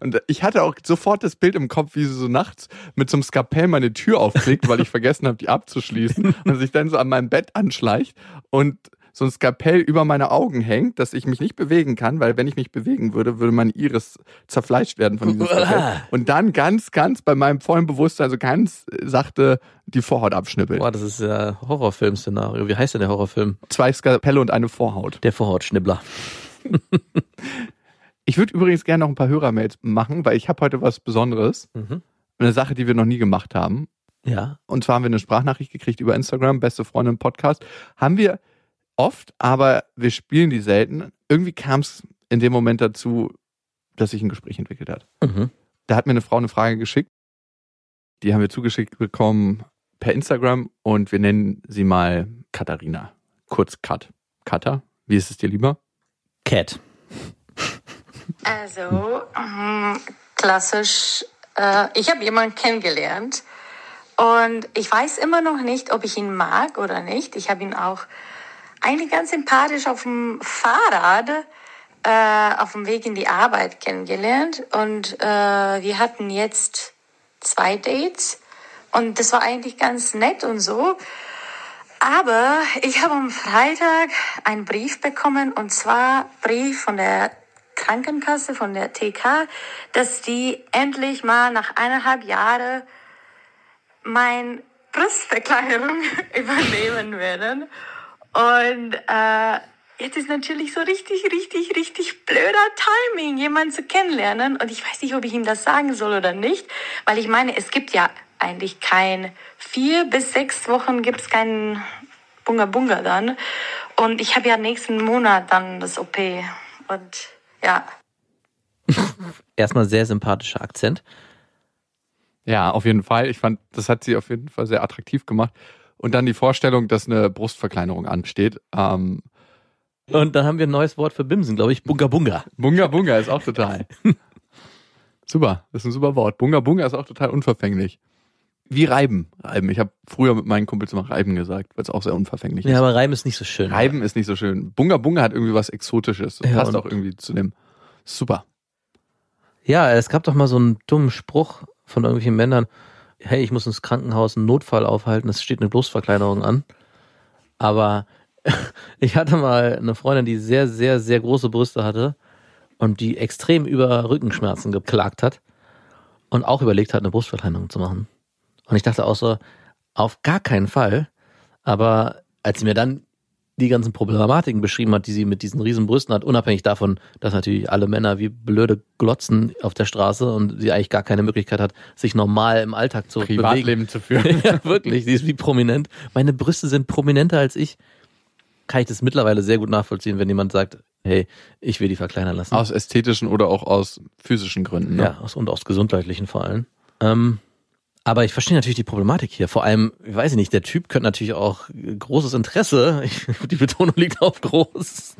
Und ich hatte auch sofort das Bild im Kopf, wie sie so nachts mit so einem Skapell meine Tür aufklickt, weil ich [laughs] vergessen habe, die abzuschließen und sich dann so an mein Bett anschleicht und so ein Skapell über meine Augen hängt, dass ich mich nicht bewegen kann, weil wenn ich mich bewegen würde, würde mein Iris zerfleischt werden von diesem Skapell. Und dann ganz, ganz bei meinem vollen Bewusstsein so ganz sachte die Vorhaut abschnippeln. Boah, das ist ja Horrorfilm-Szenario. Wie heißt denn der Horrorfilm? Zwei Skapelle und eine Vorhaut. Der Vorhautschnibbler. [laughs] Ich würde übrigens gerne noch ein paar Hörermails machen, weil ich habe heute was Besonderes. Mhm. Eine Sache, die wir noch nie gemacht haben. Ja. Und zwar haben wir eine Sprachnachricht gekriegt über Instagram, beste Freundin Podcast. Haben wir oft, aber wir spielen die selten. Irgendwie kam es in dem Moment dazu, dass sich ein Gespräch entwickelt hat. Mhm. Da hat mir eine Frau eine Frage geschickt. Die haben wir zugeschickt bekommen per Instagram und wir nennen sie mal Katharina. Kurz Kat. Kata, wie ist es dir lieber? Cat. Also, ähm, klassisch, äh, ich habe jemanden kennengelernt und ich weiß immer noch nicht, ob ich ihn mag oder nicht. Ich habe ihn auch eigentlich ganz sympathisch auf dem Fahrrad äh, auf dem Weg in die Arbeit kennengelernt und äh, wir hatten jetzt zwei Dates und das war eigentlich ganz nett und so. Aber ich habe am Freitag einen Brief bekommen und zwar Brief von der Krankenkasse, von der TK, dass die endlich mal nach eineinhalb Jahren mein Brustverkleinerung [laughs] übernehmen werden. Und äh, jetzt ist natürlich so richtig, richtig, richtig blöder Timing, jemanden zu kennenlernen. Und ich weiß nicht, ob ich ihm das sagen soll oder nicht, weil ich meine, es gibt ja eigentlich kein vier bis sechs Wochen gibt's keinen Bunga Bunga dann. Und ich habe ja nächsten Monat dann das OP. Und ja. [laughs] erstmal sehr sympathischer Akzent. Ja, auf jeden Fall. Ich fand, das hat sie auf jeden Fall sehr attraktiv gemacht. Und dann die Vorstellung, dass eine Brustverkleinerung ansteht. Ähm, Und dann haben wir ein neues Wort für Bimsen, glaube ich. Bunga Bunga. Bunga Bunga ist auch total. [laughs] super, das ist ein super Wort. Bunga Bunga ist auch total unverfänglich. Wie Reiben. Reiben. Ich habe früher mit meinen Kumpels immer Reiben gesagt, weil es auch sehr unverfänglich Ja, ist. aber Reim ist nicht so schön. Reiben ist nicht so schön. Bunga Bunga hat irgendwie was Exotisches. Das Ja, passt auch irgendwie zu dem. Super. Ja, es gab doch mal so einen dummen Spruch von irgendwelchen Männern. Hey, ich muss ins Krankenhaus einen Notfall aufhalten, es steht eine Brustverkleinerung an. Aber [laughs] ich hatte mal eine Freundin, die sehr, sehr, sehr große Brüste hatte und die extrem über Rückenschmerzen geklagt hat und auch überlegt hat, eine Brustverkleinerung zu machen. Und ich dachte auch so, auf gar keinen Fall. Aber als sie mir dann die ganzen Problematiken beschrieben hat, die sie mit diesen riesen Brüsten hat, unabhängig davon, dass natürlich alle Männer wie blöde glotzen auf der Straße und sie eigentlich gar keine Möglichkeit hat, sich normal im Alltag zu bewegen. Privatleben [laughs] zu führen. [laughs] ja, wirklich, sie ist wie prominent. Meine Brüste sind prominenter als ich. Kann ich das mittlerweile sehr gut nachvollziehen, wenn jemand sagt, hey, ich will die verkleinern lassen. aus ästhetischen oder auch aus physischen Gründen. Ne? Ja, aus, und aus gesundheitlichen vor allem. Ähm, aber ich verstehe natürlich die Problematik hier. Vor allem, ich weiß nicht, der Typ könnte natürlich auch großes Interesse, [laughs] die Betonung liegt auf groß,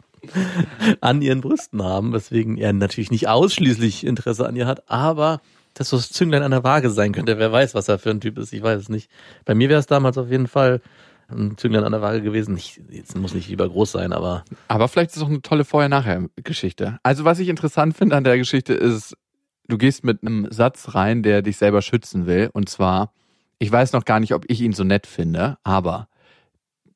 an ihren Brüsten haben, weswegen er natürlich nicht ausschließlich Interesse an ihr hat, aber dass so das Zünglein an der Waage sein könnte. Wer weiß, was er für ein Typ ist, ich weiß es nicht. Bei mir wäre es damals auf jeden Fall ein Zünglein an der Waage gewesen. Nicht, jetzt muss nicht lieber groß sein, aber Aber vielleicht ist es auch eine tolle Vorher-Nachher-Geschichte. Also was ich interessant finde an der Geschichte ist, du gehst mit einem Satz rein, der dich selber schützen will. Und zwar, ich weiß noch gar nicht, ob ich ihn so nett finde, aber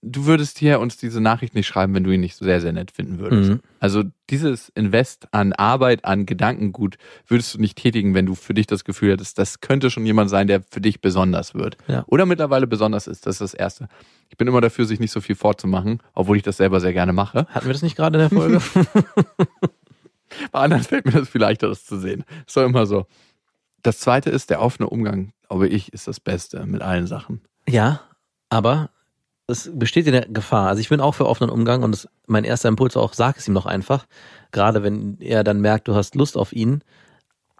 du würdest hier uns diese Nachricht nicht schreiben, wenn du ihn nicht sehr, sehr nett finden würdest. Mhm. Also dieses Invest an Arbeit, an Gedankengut würdest du nicht tätigen, wenn du für dich das Gefühl hättest, das könnte schon jemand sein, der für dich besonders wird. Ja. Oder mittlerweile besonders ist. Das ist das Erste. Ich bin immer dafür, sich nicht so viel vorzumachen, obwohl ich das selber sehr gerne mache. hatten wir das nicht gerade in der Folge? [laughs] Bei anderen fällt mir das viel leichter, das zu sehen. Ist doch immer so. Das zweite ist, der offene Umgang, glaube ich, ist das Beste mit allen Sachen. Ja, aber es besteht in der Gefahr. Also ich bin auch für offenen Umgang und das, mein erster Impuls auch, sag es ihm doch einfach. Gerade wenn er dann merkt, du hast Lust auf ihn.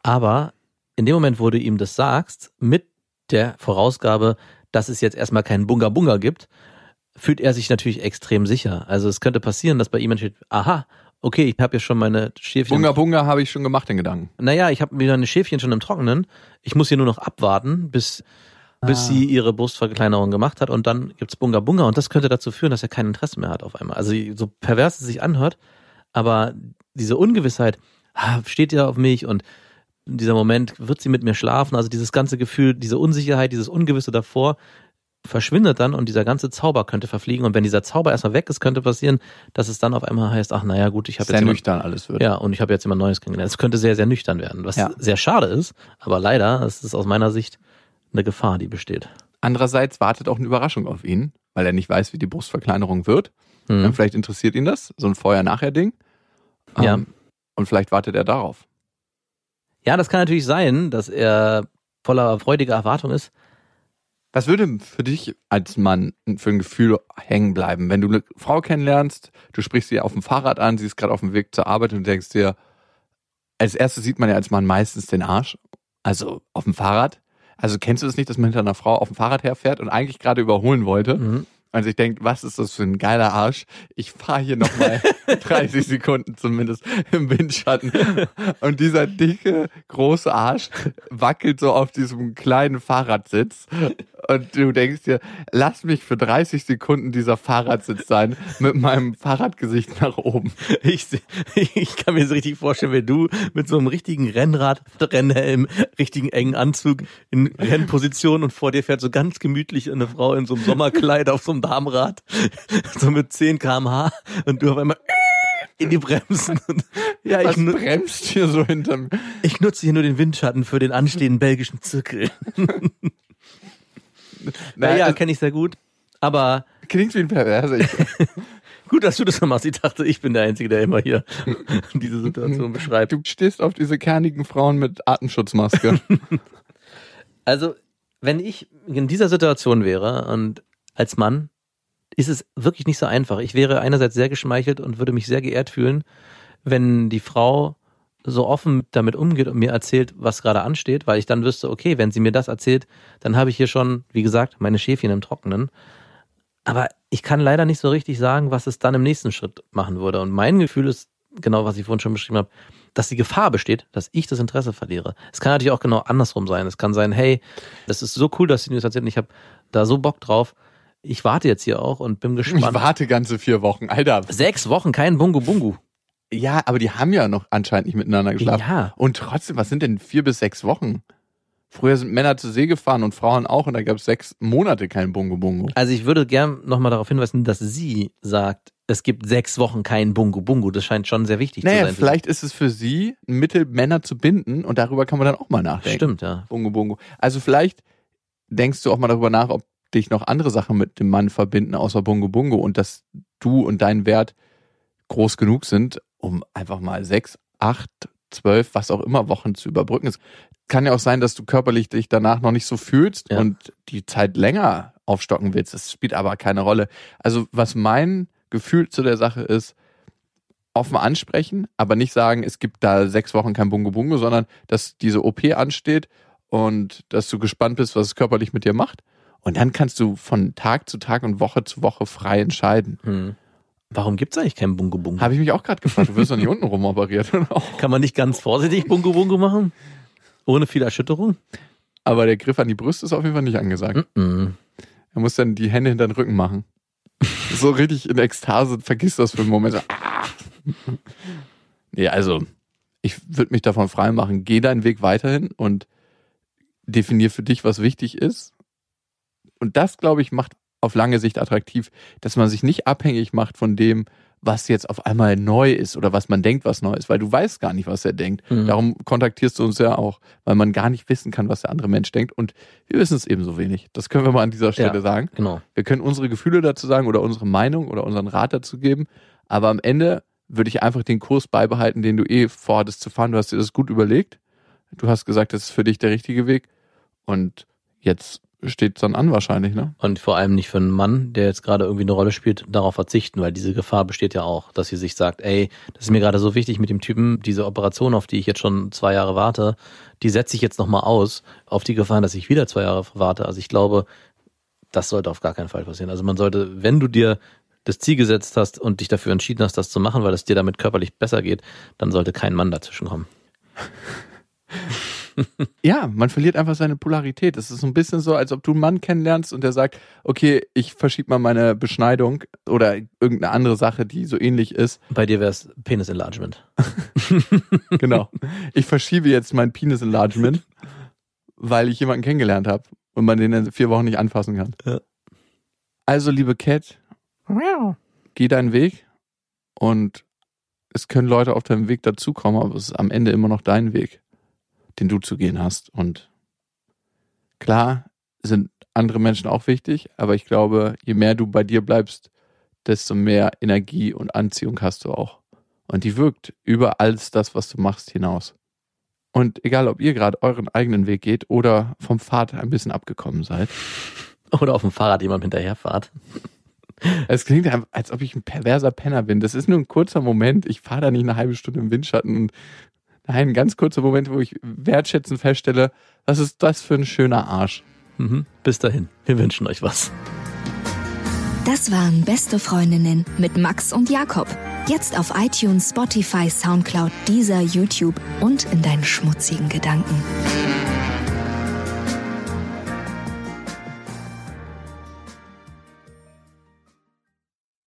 Aber in dem Moment, wo du ihm das sagst, mit der Vorausgabe, dass es jetzt erstmal keinen Bunga Bunga gibt, fühlt er sich natürlich extrem sicher. Also es könnte passieren, dass bei ihm entsteht, aha, okay, ich habe ja schon meine Schäfchen. Bunga Bunga habe ich schon gemacht, den Gedanken. Naja, ich habe wieder eine Schäfchen schon im Trockenen. Ich muss hier nur noch abwarten, bis, bis sie ihre Brustverkleinerung gemacht hat und dann gibt's Bunga Bunga und das könnte dazu führen, dass er kein Interesse mehr hat auf einmal. Also so pervers es sich anhört, aber diese Ungewissheit, ah, steht ja auf mich und in dieser Moment wird sie mit mir schlafen, also dieses ganze Gefühl, diese Unsicherheit, dieses Ungewisse davor verschwindet dann und dieser ganze Zauber könnte verfliegen und wenn dieser Zauber erstmal weg ist, könnte passieren, dass es dann auf einmal heißt, ach naja gut, ich habe Sehr jetzt jemand- nüchtern alles wird. ja, und ich habe jetzt jemand Neues kennengelernt. Es könnte sehr, sehr nüchtern werden, was Ja. sehr schade ist, aber leider ist es aus meiner Sicht eine Gefahr, die besteht. Andererseits wartet auch eine Überraschung auf ihn, weil er nicht weiß, wie die Brustverkleinerung wird. Mhm. Vielleicht interessiert ihn das, so ein Vorher-Nachher-Ding. Ja. Ähm, und vielleicht wartet er darauf. Ja, das kann natürlich sein, dass er voller freudiger Erwartung ist. Was würde für dich als Mann für ein Gefühl hängen bleiben, wenn du eine Frau kennenlernst, du sprichst sie auf dem Fahrrad an, sie ist gerade auf dem Weg zur Arbeit und denkst dir, als erstes sieht man ja als Mann meistens den Arsch, also auf dem Fahrrad. Also kennst du das nicht, dass man hinter einer Frau auf dem Fahrrad herfährt und eigentlich gerade überholen wollte Mhm. Und sich denkt, was ist das für ein geiler Arsch? Ich fahre hier nochmal 30 [laughs] Sekunden zumindest im Windschatten und dieser dicke, große Arsch wackelt so auf diesem kleinen Fahrradsitz und du denkst dir, lass mich für 30 Sekunden dieser Fahrradsitz sein mit meinem Fahrradgesicht nach oben. Ich, ich kann mir so richtig vorstellen, wie du mit so einem richtigen Rennrad, Rennhelm, richtigen engen Anzug in Rennposition und vor dir fährt so ganz gemütlich eine Frau in so einem Sommerkleid auf so einem Damenrad, [laughs] so mit 10 kmh und du auf einmal [laughs] in die Bremsen. Ja, ich, Was bremst hier so hinterm... ich nutze hier nur den Windschatten für den anstehenden belgischen Zirkel. [laughs] Naja, kenne ich sehr gut. Aber klingt wie ein Perverser. Gut, dass du das so machst. Ich dachte, ich bin der Einzige, der immer hier diese Situation beschreibt. Du stehst auf diese kernigen Frauen mit Atemschutzmaske. Also, wenn ich in dieser Situation wäre und als Mann, ist es wirklich nicht so einfach. Ich wäre einerseits sehr geschmeichelt und würde mich sehr geehrt fühlen, wenn die Frau so offen damit umgeht und mir erzählt, was gerade ansteht, weil ich dann wüsste, okay, wenn sie mir das erzählt, dann habe ich hier schon, wie gesagt, meine Schäfchen im Trockenen. Aber ich kann leider nicht so richtig sagen, was es dann im nächsten Schritt machen würde. Und mein Gefühl ist genau, was ich vorhin schon beschrieben habe, dass die Gefahr besteht, dass ich das Interesse verliere. Es kann natürlich auch genau andersrum sein. Es kann sein, hey, das ist so cool, dass sie mir das erzählt und ich habe da so Bock drauf. Ich warte jetzt hier auch und bin gespannt. Ich warte ganze vier Wochen, Alter. Sechs Wochen, kein Bungu Bungu. Ja, aber die haben ja noch anscheinend nicht miteinander geschlafen. Ja. Und trotzdem, was sind denn vier bis sechs Wochen? Früher sind Männer zur See gefahren und Frauen auch und da gab es sechs Monate kein Bungo Bungo. Also ich würde gern nochmal darauf hinweisen, dass sie sagt, es gibt sechs Wochen kein Bungo Bungo. Das scheint schon sehr wichtig Naja, zu sein. vielleicht ist es für sie ein Mittel, Männer zu binden und darüber kann man dann auch mal nachdenken. Stimmt, ja. Bungo Bungo. Also vielleicht denkst du auch mal darüber nach, ob dich noch andere Sachen mit dem Mann verbinden, außer Bungo Bungo und dass du und dein Wert groß genug sind, um einfach mal sechs, acht, zwölf, was auch immer Wochen zu überbrücken. Es kann ja auch sein, dass du körperlich dich danach noch nicht so fühlst Ja. und die Zeit länger aufstocken willst. Das spielt aber keine Rolle. Also was mein Gefühl zu der Sache ist, offen ansprechen, aber nicht sagen, es gibt da sechs Wochen kein Bungo Bungo, sondern dass diese OP ansteht und dass du gespannt bist, was es körperlich mit dir macht. Und dann kannst du von Tag zu Tag und Woche zu Woche frei entscheiden. Hm. Warum gibt's eigentlich kein Bungo Bungo? Habe ich mich auch gerade gefragt. Du wirst doch nicht unten rum operiert. oder? Kann man nicht ganz vorsichtig Bungo Bungo machen? Ohne viel Erschütterung? Aber der Griff an die Brüste ist auf jeden Fall nicht angesagt. Mhm. Er muss dann die Hände hinter den Rücken machen. [laughs] So richtig in Ekstase, vergisst das für einen Moment. Ah. Nee, also ich würde mich davon frei machen. Geh deinen Weg weiterhin und definier für dich, was wichtig ist. Und das, glaube ich, macht auf lange Sicht attraktiv, dass man sich nicht abhängig macht von dem, was jetzt auf einmal neu ist oder was man denkt, was neu ist, weil du weißt gar nicht, was er denkt. Mhm. Darum kontaktierst du uns ja auch, weil man gar nicht wissen kann, was der andere Mensch denkt. Und wir wissen es ebenso wenig. Das können wir mal an dieser Stelle Ja. sagen. Genau. Wir können unsere Gefühle dazu sagen oder unsere Meinung oder unseren Rat dazu geben. Aber am Ende würde ich einfach den Kurs beibehalten, den du eh vorhattest zu fahren. Du hast dir das gut überlegt. Du hast gesagt, das ist für dich der richtige Weg. Und jetzt steht es dann an wahrscheinlich, ne? Und vor allem nicht für einen Mann, der jetzt gerade irgendwie eine Rolle spielt, darauf verzichten, weil diese Gefahr besteht ja auch, dass sie sich sagt, ey, das ist mir gerade so wichtig mit dem Typen, diese Operation, auf die ich jetzt schon zwei Jahre warte, die setze ich jetzt nochmal aus, auf die Gefahr, dass ich wieder zwei Jahre warte. Also ich glaube, das sollte auf gar keinen Fall passieren. Also man sollte, wenn du dir das Ziel gesetzt hast und dich dafür entschieden hast, das zu machen, weil es dir damit körperlich besser geht, dann sollte kein Mann dazwischen kommen. [laughs] Ja, man verliert einfach seine Polarität. Es ist so ein bisschen so, als ob du einen Mann kennenlernst und der sagt, okay, ich verschiebe mal meine Beschneidung oder irgendeine andere Sache, die so ähnlich ist. Bei dir wäre es Penis Enlargement. [laughs] Genau. Ich verschiebe jetzt mein Penis Enlargement, weil ich jemanden kennengelernt habe und man den in vier Wochen nicht anfassen kann. Ja. Also, liebe Cat, geh deinen Weg und es können Leute auf deinem Weg dazukommen, aber es ist am Ende immer noch dein Weg, den du zu gehen hast. Und klar sind andere Menschen auch wichtig, aber ich glaube, je mehr du bei dir bleibst, desto mehr Energie und Anziehung hast du auch. Und die wirkt über alles das, was du machst, hinaus. Und egal, ob ihr gerade euren eigenen Weg geht oder vom Pfad ein bisschen abgekommen seid, [laughs] Oder auf dem Fahrrad jemandem hinterherfahrt. [laughs] es klingt, einfach, als ob ich ein perverser Penner bin. Das ist nur ein kurzer Moment. Ich fahre da nicht eine halbe Stunde im Windschatten. Und nein, ein ganz kurzer Moment, wo ich wertschätzend feststelle, was ist das für ein schöner Arsch. Mhm. Bis dahin. Wir wünschen euch was. Das waren Beste Freundinnen mit Max und Jakob. Jetzt auf iTunes, Spotify, Soundcloud, dieser YouTube und in deinen schmutzigen Gedanken.